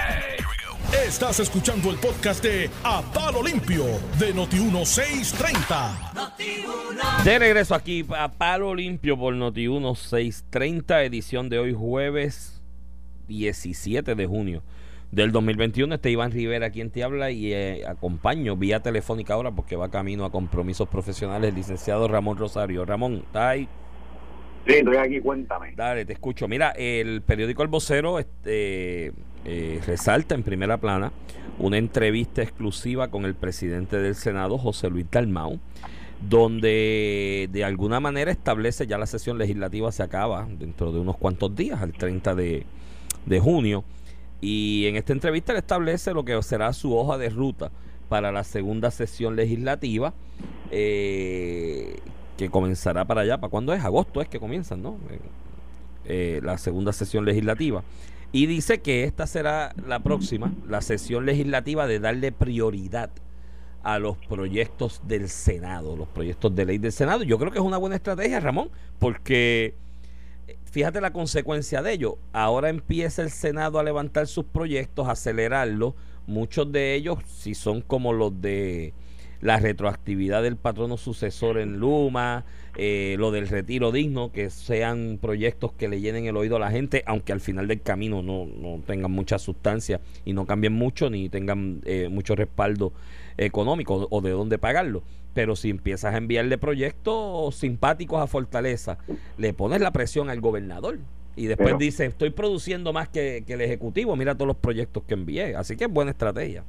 Estás escuchando el podcast de A Palo Limpio de Noti1630. De regreso aquí a Palo Limpio por Noti 1630, edición de hoy jueves 17 de junio del 2021. Este Iván Rivera quien te habla y eh, acompaño vía telefónica ahora porque va camino a compromisos profesionales el licenciado Ramón Rosario. Ramón, ¿está ahí? Sí, estoy aquí, cuéntame. Dale, te escucho. Mira, el periódico El Vocero este, eh, resalta en primera plana una entrevista exclusiva con el presidente del Senado, José Luis Dalmau, donde de alguna manera establece ya la sesión legislativa se acaba dentro de unos cuantos días, al 30 de, de junio, y en esta entrevista le establece lo que será su hoja de ruta para la segunda sesión legislativa, eh, que comenzará para allá. ¿Para cuándo es? Agosto es que comienzan, ¿no? Eh, eh, la segunda sesión legislativa. Y dice que esta será la próxima, la sesión legislativa de darle prioridad a los proyectos del Senado, los proyectos de ley del Senado. Yo creo que es una buena estrategia, Ramón, porque eh, fíjate la consecuencia de ello. Ahora empieza el Senado a levantar sus proyectos, a acelerarlos. Muchos de ellos, si son como los de la retroactividad del patrono sucesor en Luma, eh, lo del retiro digno, que sean proyectos que le llenen el oído a la gente, aunque al final del camino no, no tengan mucha sustancia y no cambien mucho ni tengan eh, mucho respaldo económico o de dónde pagarlo. Pero si empiezas a enviarle proyectos simpáticos a Fortaleza, le pones la presión al gobernador. Y después Pero- dice, estoy produciendo más que, que el Ejecutivo, mira todos los proyectos que envié. Así que es buena estrategia.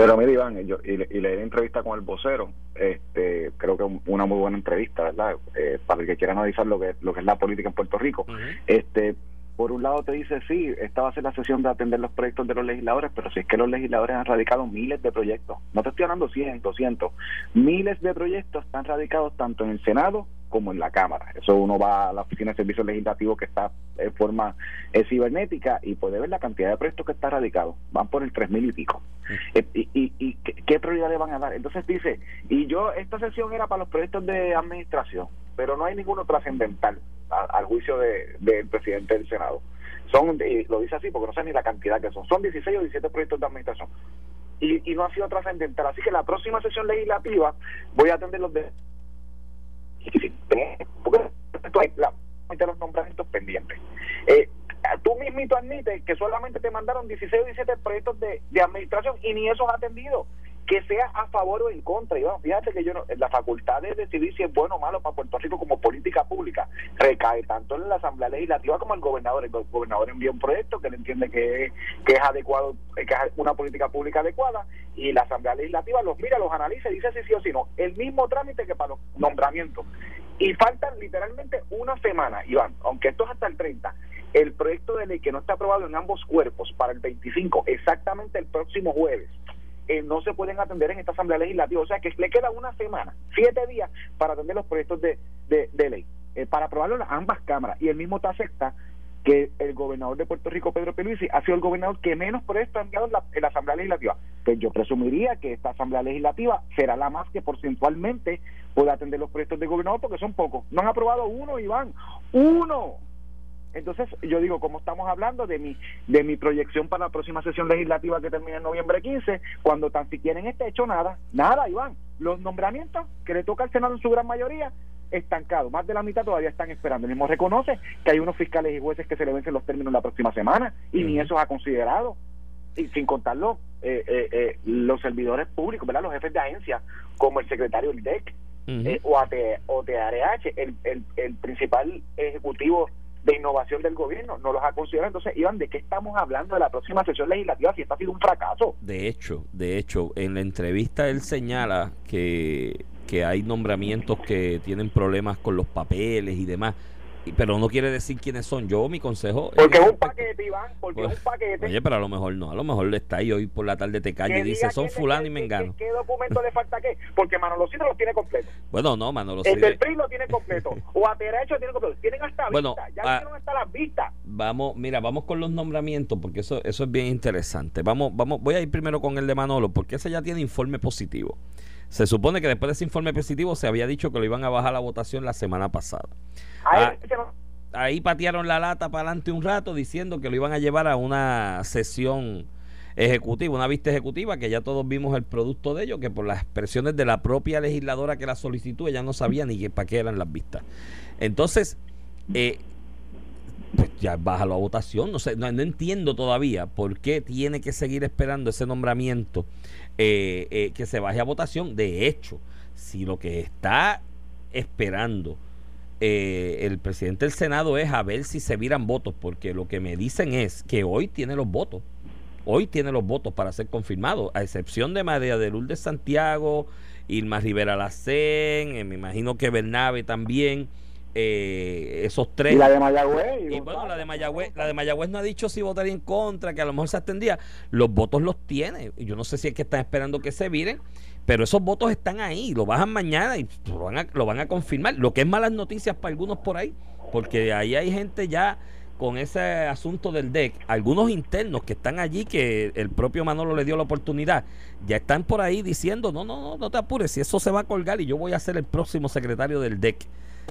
Pero mira, Iván, yo, y, le- y leí la entrevista con el vocero, este, creo que una muy buena entrevista, ¿verdad? Eh, para el que quiera analizar lo que, lo que es la política en Puerto Rico. Este, por un lado te dice, sí, esta va a ser la sesión de atender los proyectos de los legisladores, pero si es que los legisladores han radicado miles de proyectos, no te estoy hablando 100, 200, miles de proyectos están radicados tanto en el Senado como en la Cámara. Eso uno va a la Oficina de Servicios Legislativos que está en forma eh, cibernética y puede ver la cantidad de proyectos que está radicado. Van por el tres mil y pico. Eh, y, y, y ¿qué, prioridad le van a dar? Entonces dice, y yo, esta sesión era para los proyectos de administración, pero no hay ninguno trascendental al juicio de- del presidente del Senado. Son, y lo dice así porque no sé ni la cantidad que son, son 16 o 17 proyectos de administración. Y, y no ha sido trascendental. Así que la próxima sesión legislativa voy a atender los de porque hay la de los nombramientos pendientes. Eh, tú mismito que solamente te mandaron 16 o 17 proyectos de, de administración y ni esos has atendido. Que sea a favor o en contra. Y bueno, fíjate que yo no, la facultad de decidir si es bueno o malo para Puerto Rico como política pública recae tanto en la Asamblea Legislativa como en el gobernador. El go- gobernador envía un proyecto que él entiende que es, que es adecuado, que es una política pública adecuada y la Asamblea Legislativa los mira, los analiza y dice si sí o si no. El mismo trámite que para los nombramientos. Y faltan literalmente una semana, Iván, aunque esto es hasta el 30, el proyecto de ley que no está aprobado en ambos cuerpos para el 25, exactamente el próximo jueves, eh, no se pueden atender en esta Asamblea Legislativa. O sea que le queda una semana, siete días para atender los proyectos de, de, de ley, eh, para aprobarlo en ambas cámaras. Y el mismo te acepta que el gobernador de Puerto Rico, Pedro Pierluisi, ha sido el gobernador que menos proyectos ha enviado en la, Asamblea Legislativa. Pues yo presumiría que esta Asamblea Legislativa será la más que porcentualmente pueda atender los proyectos del gobernador porque son pocos. No han aprobado uno, Iván. ¡Uno! Entonces, yo digo, como estamos hablando de mi de mi proyección para la próxima sesión legislativa que termina en noviembre 15, cuando tan siquiera en este hecho nada, nada, Iván. Los nombramientos que le toca al Senado en su gran mayoría estancado, más de la mitad todavía están esperando. El mismo reconoce que hay unos fiscales y jueces que se le vencen los términos la próxima semana y ni eso ha considerado. Y sin contarlo, eh, eh, eh, los servidores públicos, ¿verdad? los jefes de agencia, como el secretario del DEC, Ujú. eh, o, AT, o TRH, el, el, el principal ejecutivo de innovación del gobierno, no los ha considerado. Entonces, Iván, ¿de qué estamos hablando de la próxima sesión legislativa si esto ha sido un fracaso? De hecho, de hecho, en la entrevista él señala que, que hay nombramientos que tienen problemas con los papeles y demás, pero no quiere decir quiénes son. Yo, mi consejo... Porque es un paquete, Iván, porque Pues, es un paquete. Oye, pero a lo mejor no, a lo mejor le está ahí hoy por la tarde te calla y dice, son fulano y qué- mengano. ¿Qué, qué documento le falta qué? Porque Manolocito los tiene completo. Bueno, no, Manolo, El sí, del PRI lo tiene completo. o a derecho tiene completo. Tienen hasta Bueno, vistas. Ya ah, tienen hasta las vistas. Vamos, mira, vamos con los nombramientos porque eso, eso es bien interesante. Vamos, vamos, voy a ir primero con el de Manolo porque ese ya tiene informe positivo. Se supone que después de ese informe positivo se había dicho que lo iban a bajar la votación la semana pasada. Ah. Ahí patearon la lata para adelante un rato diciendo que lo iban a llevar a una sesión ejecutiva, una vista ejecutiva que ya todos vimos el producto de ello, que por las expresiones de la propia legisladora que la solicitó, ella no sabía ni para qué eran las vistas. Entonces, eh, pues ya bájalo a votación. No sé, no, entiendo todavía por qué tiene que seguir esperando ese nombramiento eh, eh, que se baje a votación. De hecho, si lo que está esperando eh, el presidente del Senado es a ver si se viran votos, porque lo que me dicen es que hoy tiene los votos. Hoy tiene los votos para ser confirmado, a excepción de María de Lourdes Santiago, Irma Rivera Lacén, me imagino que Bernabe también eh, esos tres. Y la de Mayagüez. Y, bueno, la de Mayagüez, la de Mayagüez no ha dicho si votaría en contra, que a lo mejor se atendía. Los votos los tiene. Yo no sé si es que están esperando que se viren, pero esos votos están ahí. Lo bajan mañana y lo van a, lo van a confirmar. Lo que es malas noticias para algunos por ahí, porque ahí hay gente ya con ese asunto del DEC, algunos internos que están allí, que el propio Manolo le dio la oportunidad, ya están por ahí diciendo, no, no, no, no te apures, si eso se va a colgar y yo voy a ser el próximo secretario del DEC.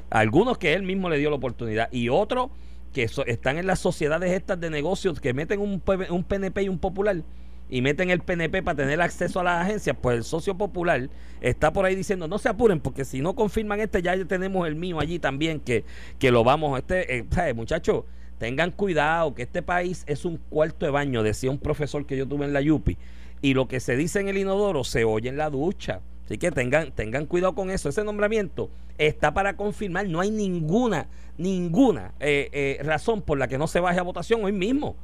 Algunos que él mismo le dio la oportunidad y otros que están en las sociedades estas de negocios que meten un, un PNP y un popular y meten el PNP para tener acceso a las agencias, pues el socio popular está por ahí diciendo, no se apuren, porque si no confirman este, ya tenemos el mío allí también, que, que lo vamos, este, eh, muchachos, tengan cuidado, que este país es un cuarto de baño, decía un profesor que yo tuve en la Yupi, y lo que se dice en el inodoro se oye en la ducha. Así que tengan, tengan cuidado con eso. Ese nombramiento está para confirmar. No hay ninguna, ninguna eh, eh, razón por la que no se baje a votación hoy mismo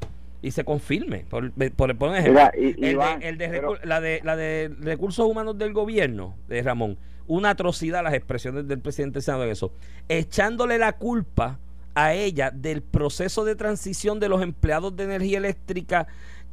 y se confirme. Por, por, por ejemplo, el, de, la, de, la de recursos humanos del gobierno, de Ramón, una atrocidad las expresiones del presidente del Senado en eso. Echándole la culpa a ella del proceso de transición de los empleados de energía eléctrica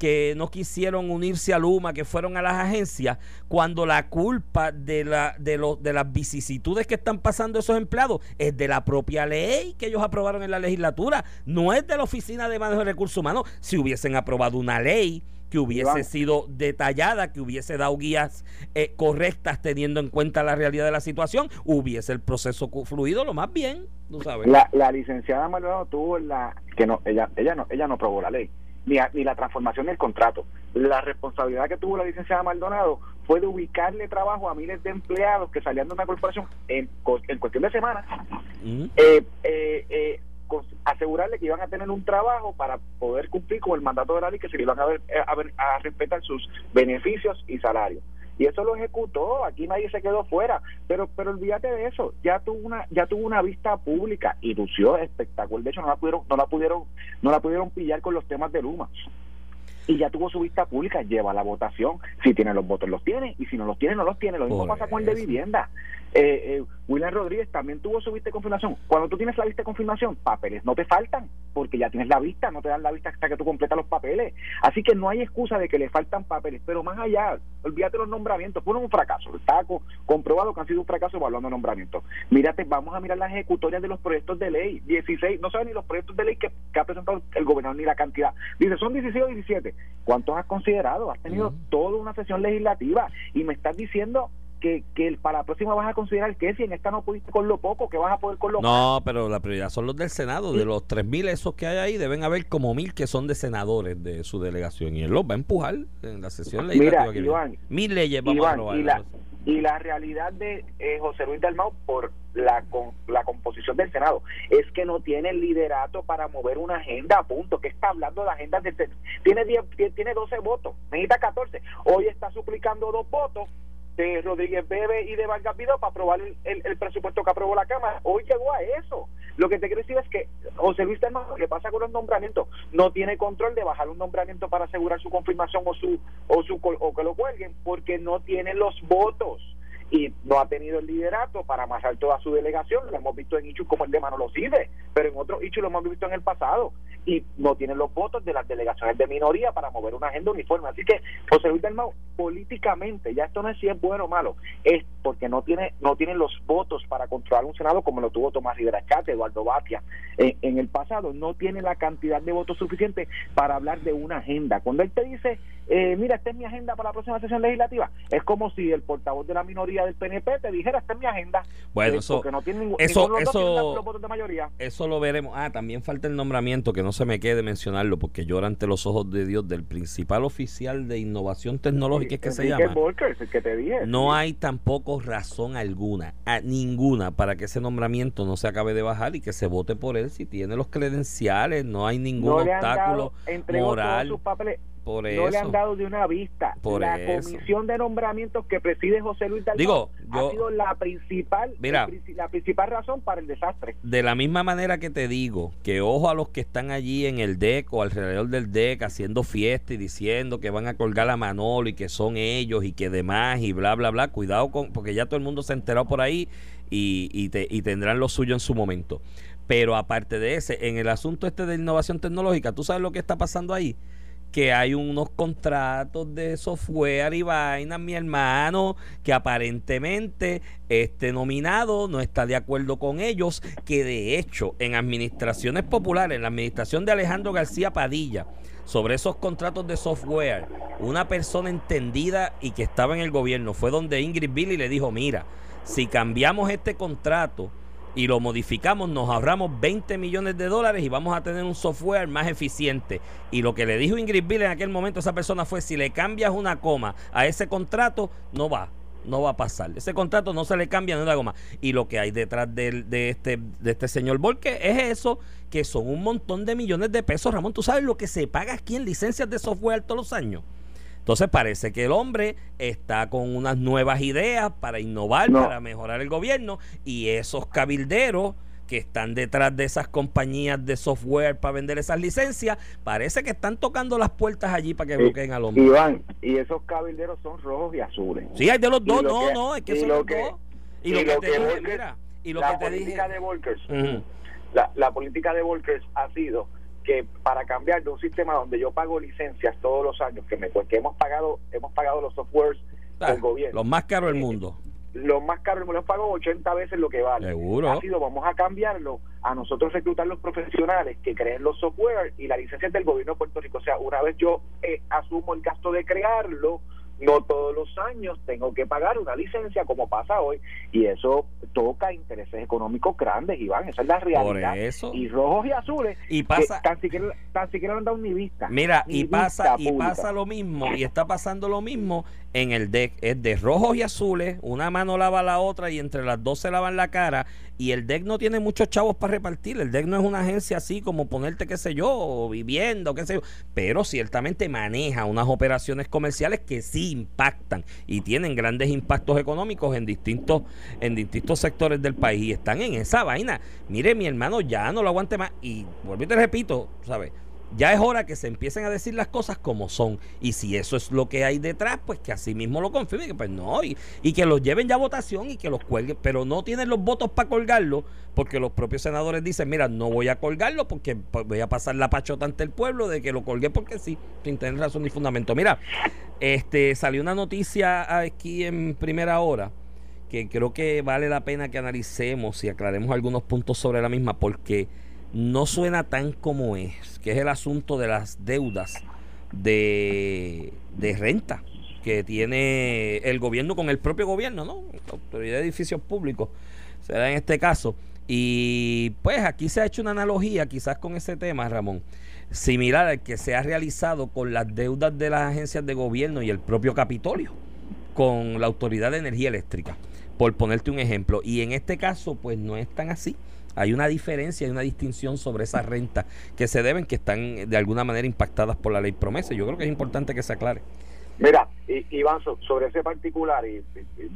que no quisieron unirse a Luma, que fueron a las agencias, cuando la culpa de, la, de, de las vicisitudes que están pasando esos empleados es de la propia ley que ellos aprobaron en la legislatura, no es de la Oficina de Manejo de Recursos Humanos. Si hubiesen aprobado una ley que hubiese sido detallada, que hubiese dado guías eh, correctas teniendo en cuenta la realidad de la situación, hubiese el proceso fluido lo más bien, tú sabes. La, la licenciada Maldonado tuvo la que no ella ella no ella no aprobó la ley ni, ni la transformación del contrato. La responsabilidad que tuvo la licenciada Maldonado fue de ubicarle trabajo a miles de empleados que salían de una corporación en, en cuestión de semanas, mm. eh, eh, eh, asegurarle que iban a tener un trabajo para poder cumplir con el mandato de la ley, que se le iban a, ver, a respetar sus beneficios y salarios y eso lo ejecutó, aquí nadie se quedó fuera, pero pero olvídate de eso, ya tuvo una ya tuvo una vista pública y lució espectacular, de hecho no la pudieron no la pudieron no la pudieron pillar con los temas de Luma y ya tuvo su vista pública, lleva la votación. Si tiene los votos, los tiene, y si no los tiene, no los tiene. Lo mismo pasa con el de vivienda. Eh, eh, William Rodríguez también tuvo su vista de confirmación. Cuando tú tienes la vista de confirmación, papeles no te faltan, porque ya tienes la vista, no te dan la vista hasta que tú completas los papeles. Así que no hay excusa de que le faltan papeles, pero más allá, olvídate los nombramientos, fueron un fracaso. Está comprobado que han sido un fracaso evaluando nombramientos. Mírate, vamos a mirar las ejecutorias de los proyectos de ley. 16, no saben ni los proyectos de ley que, ha presentado el gobernador ni la cantidad. Dice, son 16 o 17. ¿Cuántos has considerado? Has tenido toda una sesión legislativa y me estás diciendo que, que para la próxima vas a considerar que si en esta no pudiste con lo poco, que vas a poder con lo No, pero la prioridad son los del Senado. De los 3.000 esos que hay ahí, deben haber como mil que son de senadores de su delegación. Y él los va a empujar en la sesión legislativa. Mira, Iván, Mil leyes vamos a aprobar. Y la, y la realidad de eh, José Luis Dalmau por la, con, la composición del Senado es que no tiene liderato para mover una agenda, punto. que está hablando de agendas? De, tiene, tiene 12 votos, necesita 14. Hoy está suplicando dos votos de Rodríguez Bebe y de Vargas Vidal para aprobar el, presupuesto que aprobó la Cámara. Hoy llegó a eso. Lo que te quiero decir es que José Luis Telma, lo pasa con los nombramientos, no tiene control de bajar un nombramiento para asegurar su confirmación o su o su o que lo cuelguen porque no tiene los votos y no ha tenido el liderato para amasar toda su delegación. Lo hemos visto en hechos como el de Manolo Cide, pero en otros hechos lo hemos visto en el pasado. Y no tienen los votos de las delegaciones de minoría para mover una agenda uniforme. Así que José Luis del Mau, políticamente, ya esto no es si es bueno o malo, es porque no tiene no tiene los votos para controlar un Senado como lo tuvo Tomás Rivera Chate, Eduardo Batia en, en el pasado. No tiene la cantidad de votos suficiente para hablar de una agenda. Cuando él te dice eh, mira, esta es mi agenda para la próxima sesión legislativa. Es como si el portavoz de la minoría del PNP te dijera, esta es mi agenda. Bueno, eh, eso, no tiene eso, eso, de mayoría. Eso lo veremos. Ah, también falta el nombramiento, que no se me quede mencionarlo, porque llora ante los ojos de Dios del principal oficial de innovación tecnológica, es que se llama. Volkers, el que te dije. No hay tampoco razón alguna, a ninguna, para que ese nombramiento no se acabe de bajar y que se vote por él si tiene los credenciales. No hay ningún no obstáculo dado, moral. todos sus papeles, Por no le han dado de una vista. Por la eso. comisión de nombramientos que preside José Luis Dalmau Digo, ha sido la principal, Mira. la principal razón para el desastre. De la misma manera que te digo que ojo a los que están allí en el DEC o alrededor del DEC haciendo fiesta y diciendo que van a colgar a Manolo y que son ellos y que demás y bla, bla, bla. Cuidado con, porque ya todo el mundo se ha enterado por ahí y, y, te- y tendrán lo suyo en su momento. Pero aparte de ese, en el asunto este de innovación tecnológica, ¿tú sabes lo que está pasando ahí? Que hay unos contratos de software y vainas, mi hermano, que aparentemente este nominado no está de acuerdo con ellos, que de hecho en administraciones populares, en la administración de Alejandro García Padilla, sobre esos contratos de software, una persona entendida y que estaba en el gobierno fue donde Ingrid Billy le dijo, mira, si cambiamos este contrato, y lo modificamos, nos ahorramos 20 millones de dólares y vamos a tener un software más eficiente. Y lo que le dijo Ingrid Bill en aquel momento a esa persona fue, si le cambias una coma a ese contrato, no va. No va a pasar. Ese contrato no se le cambia ni una goma. Y lo que hay detrás de, este, de este señor Volque es eso, que son un montón de millones de pesos. Ramón, ¿tú sabes lo que se paga aquí en licencias de software todos los años? Entonces parece que el hombre está con unas nuevas ideas para innovar, No. para mejorar el gobierno y esos cabilderos que están detrás de esas compañías de software para vender esas licencias, parece que están tocando las puertas allí para que bloqueen al hombre. Iván, y esos cabilderos son rojos y azules. Sí, hay de los dos, no, que- no, es que son lo los que- dos. Y, y lo que te dije, mira, y lo la que te dije. política de Volkers, la, la política de Volkers ha sido que para cambiar de un sistema donde yo pago licencias todos los años, que me que hemos pagado hemos pagado los softwares Ah, del gobierno, Los más caros del mundo. los más caros me los pago 80 veces lo que vale. Seguro. Ha sido, vamos a cambiarlo, a nosotros reclutar los profesionales que creen los software y la licencia del gobierno de Puerto Rico. O sea, una vez yo eh, asumo el gasto de crearlo, no todos los años tengo que pagar una licencia como pasa hoy y eso toca intereses económicos grandes, Iván, esa es la realidad. eso. Y rojos y azules, Y pasa- que tan siquiera, tan siquiera han dado ni vista. Mira, ni y pasa, y pasa lo mismo, y está pasando lo mismo en el deck. Es de rojos y azules, una mano lava la otra y entre las dos se lavan la cara. Y el deck no tiene muchos chavos para repartir. El deck no es una agencia así como ponerte, qué sé yo, viviendo, qué sé yo. Pero ciertamente maneja unas operaciones comerciales que sí impactan y tienen grandes impactos económicos en distintos, en distintos sectores del país. Y están en esa vaina. Mire, mi hermano, ya no lo aguante más. Y vuelvo y te repito, ¿sabes? Ya es hora que se empiecen a decir las cosas como son. Y si eso es lo que hay detrás, pues que así mismo lo confirmen. Que pues no, y, que los lleven ya a votación y que los cuelguen. Pero no tienen los votos para colgarlo, porque los propios senadores dicen: Mira, no voy a colgarlo porque voy a pasar la pachota ante el pueblo de que lo colgué porque sí, sin tener razón ni fundamento. Mira, este salió una noticia aquí en primera hora que creo que vale la pena que analicemos y aclaremos algunos puntos sobre la misma porque no suena tan como es, que es el asunto de las deudas de, de renta que tiene el gobierno con el propio gobierno, ¿no? La autoridad de edificios públicos será en este caso. Y pues aquí se ha hecho una analogía quizás con ese tema, Ramón, similar al que se ha realizado con las deudas de las agencias de gobierno y el propio Capitolio con la Autoridad de Energía Eléctrica, por ponerte un ejemplo. Y en este caso, pues no es tan así. Hay una diferencia, hay una distinción sobre esas rentas que se deben, que están de alguna manera impactadas por la ley promesa. Yo creo que es importante que se aclare. Mira, Iván, so- sobre ese particular, y,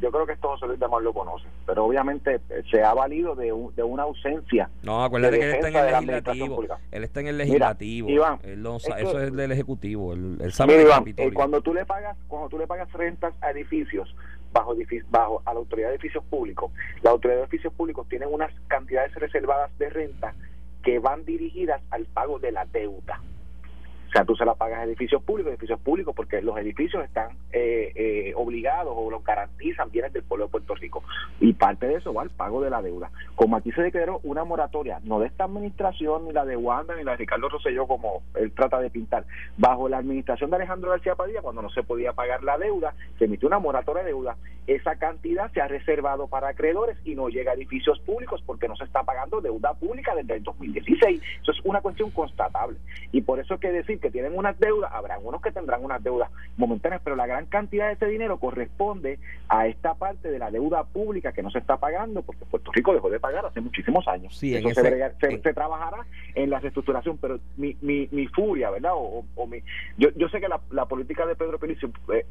yo creo que esto José Luis Damar lo conoce, pero obviamente eh, se ha valido de, un- de una ausencia. No, acuérdate de que él está en el legislativo. Él está en el Mira, legislativo. Iván, Él no eso es del ejecutivo. Él, él sabe Mira, Iván, eh, cuando tú le pagas, cuando tú le pagas rentas a edificios bajo bajo a la autoridad de edificios públicos, la autoridad de edificios públicos tiene unas cantidades reservadas de renta que van dirigidas al pago de la deuda. O sea, tú se la pagas a edificios públicos, edificios públicos, porque los edificios están eh, eh, obligados o los garantizan bienes del pueblo de Puerto Rico. Y parte de eso va al pago de la deuda. Como aquí se declaró una moratoria, no de esta administración, ni la de Wanda, ni la de Ricardo Rosselló, como él trata de pintar, bajo la administración de Alejandro García Padilla, cuando no se podía pagar la deuda, se emitió una moratoria de deuda esa cantidad se ha reservado para acreedores y no llega a edificios públicos porque no se está pagando deuda pública desde el 2016. Eso es una cuestión constatable. Y por eso hay que decir que tienen unas deudas, habrá unos que tendrán unas deudas momentáneas, pero la gran cantidad de ese dinero corresponde a esta parte de la deuda pública que no se está pagando porque Puerto Rico dejó de pagar hace muchísimos años. Sí, Eso ese- se, brega- se- en- se trabajará en la reestructuración, pero mi, mi, mi furia, ¿verdad? O, o mi, yo, yo sé que la, la política de Pedro Pérez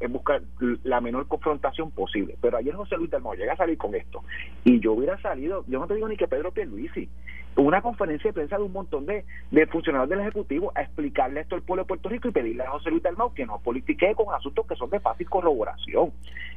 es buscar la menor confrontación posible, pero ayer José Luis Dalmau llega a salir con esto y yo hubiera salido, yo no te digo ni que Pedro Pierluisi, una conferencia de prensa de un montón de, de funcionarios del Ejecutivo a explicarle esto al pueblo de Puerto Rico y pedirle a José Luis Dalmau que no politique con asuntos que son de fácil corroboración.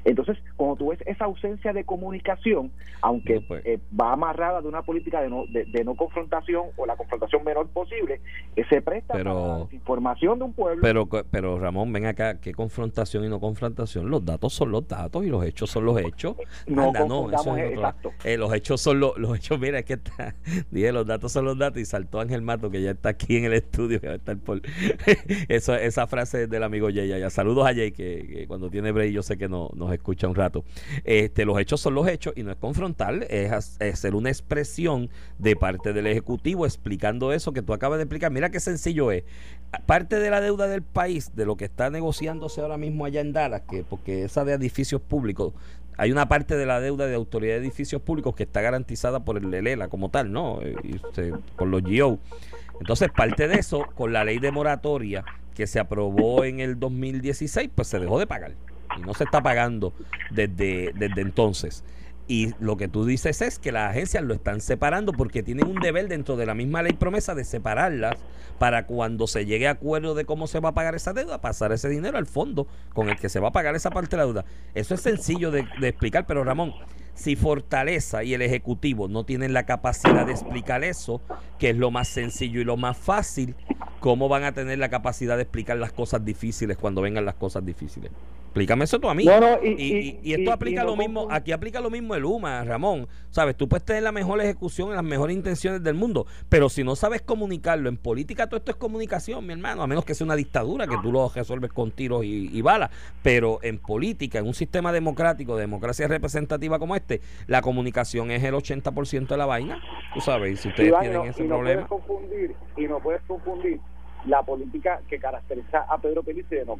Entonces, cuando tú ves esa ausencia de comunicación, aunque No, pues. eh, va amarrada de una política de no, de, de no confrontación o la confrontación menor posible, eh, se presta Pero- para la desinformación de un pueblo. Pero, pero Ramón, ven acá, ¿qué confrontación y no confrontación? Los datos son los datos y los hechos son los hechos. No Anda, no, eso es otro- exacto. eh, los hechos son los, los hechos, mira, es que está, dije, los datos son los datos y saltó Ángel Mato, que ya está aquí en el estudio, que va a estar por eso, esa frase del amigo Jay, ya saludos a Jay, que, cuando tiene break yo sé que no, nos escucha un rato. Este, los hechos son los hechos y no es confrontar, es, es ser una expresión de parte del Ejecutivo explicando eso que tú acabas de explicar. Mira qué sencillo es. Parte de la deuda del país, de lo que está negociándose ahora mismo allá en Dallas, que porque esa de edificios públicos, hay una parte de la deuda de autoridad de edificios públicos que está garantizada por el ELELA como tal, ¿no? Y se- por los GO. Entonces, parte de eso, con la ley de moratoria que se aprobó en el 2016, pues se dejó de pagar. Y no se está pagando desde, desde entonces. Y lo que tú dices es que las agencias lo están separando porque tienen un deber dentro de la misma ley promesa de separarlas para cuando se llegue a acuerdo de cómo se va a pagar esa deuda, pasar ese dinero al fondo con el que se va a pagar esa parte de la deuda. Eso es sencillo de, de explicar, pero Ramón, si Fortaleza y el Ejecutivo no tienen la capacidad de explicar eso, que es lo más sencillo y lo más fácil, ¿cómo van a tener la capacidad de explicar las cosas difíciles cuando vengan las cosas difíciles? Explícame eso tú a mí. No, no, y- y, y- y- y esto aplica no lo mismo, aquí aplica lo mismo el UMA, Ramón. Sabes, tú puedes tener la mejor ejecución y las mejores intenciones del mundo, pero si no sabes comunicarlo, en política todo esto es comunicación, mi hermano, a menos que sea una dictadura que tú lo resuelves con tiros y, balas, pero en política, en un sistema democrático, de democracia representativa como este, la comunicación es el 80% de la vaina, tú sabes, y si ustedes Iván, tienen ese problema. puedes confundir y no puedes confundir la política que caracteriza a Pedro Pérez de no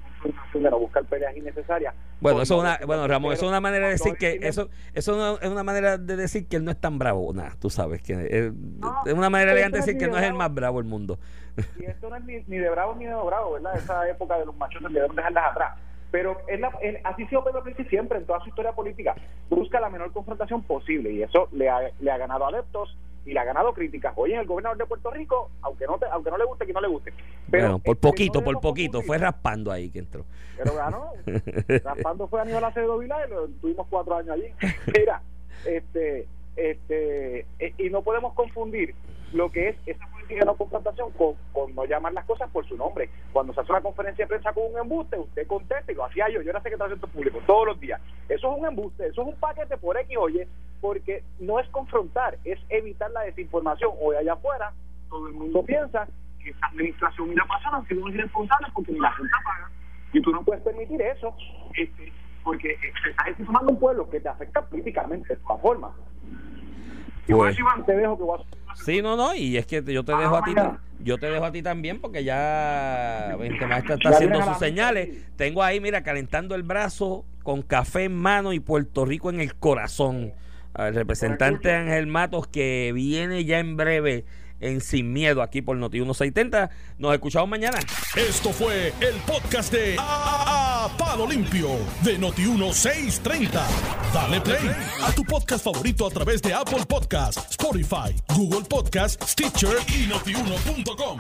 de no buscar peleas innecesarias Bueno, eso es una, bueno, Ramón, eso es una manera de decir que eso, eso no- es una manera de decir que él no es tan bravo, nada, tú sabes que es, No, es una manera elegante de decir que de no es el más bravo del mundo. y esto no es ni, ni de bravo ni de no bravo, ¿verdad? Esa época de los machos debemos dejarlas atrás. Pero es la, así ha sido Pedro Pérez siempre en toda su historia política. Busca la menor confrontación posible y eso le ha, le ha ganado adeptos y le ha ganado críticas. Hoy en el gobernador de Puerto Rico, aunque no te, aunque no le guste, que no le guste. Pero bueno, por este, poquito, por poquito, fue raspando ahí que entró. Pero ganó. Raspando fue Aníbal Acevedo Vilá y lo tuvimos cuatro años allí. Mira, este, este, eh, y no podemos confundir lo que es esa política de no confrontación con, con no llamar las cosas por su nombre. Cuando se hace una conferencia de prensa con un embuste, usted contesta y lo hacía yo. Yo era secretario de Públicos todos los días. Eso es un embuste, eso es un paquete por X o Y, porque no es confrontar, es evitar la desinformación. Hoy allá afuera, todo el mundo piensa que esta administración y la pasada han sido irresponsables porque ni la gente paga. Y tú no puedes permitir eso, este, porque se está desinformando un pueblo que te afecta políticamente de todas formas. Y por Pues- eso, Iván, te dejo que voy a... Sí, no, no, y es que yo te Ah, dejo a ti, yo te dejo a ti también porque ya este maestro está haciendo sus señales. Tengo ahí, mira, calentando el brazo con café en mano y Puerto Rico en el corazón. Al representante Ángel Matos que viene ya en breve en Sin Miedo aquí por Noti 1630. Nos escuchamos mañana. Esto fue el podcast de A, A- Palo Limpio de Noti1630. Dale play a tu podcast favorito a través de Apple Podcasts, Spotify, Google Podcasts, Stitcher y notiuno.com.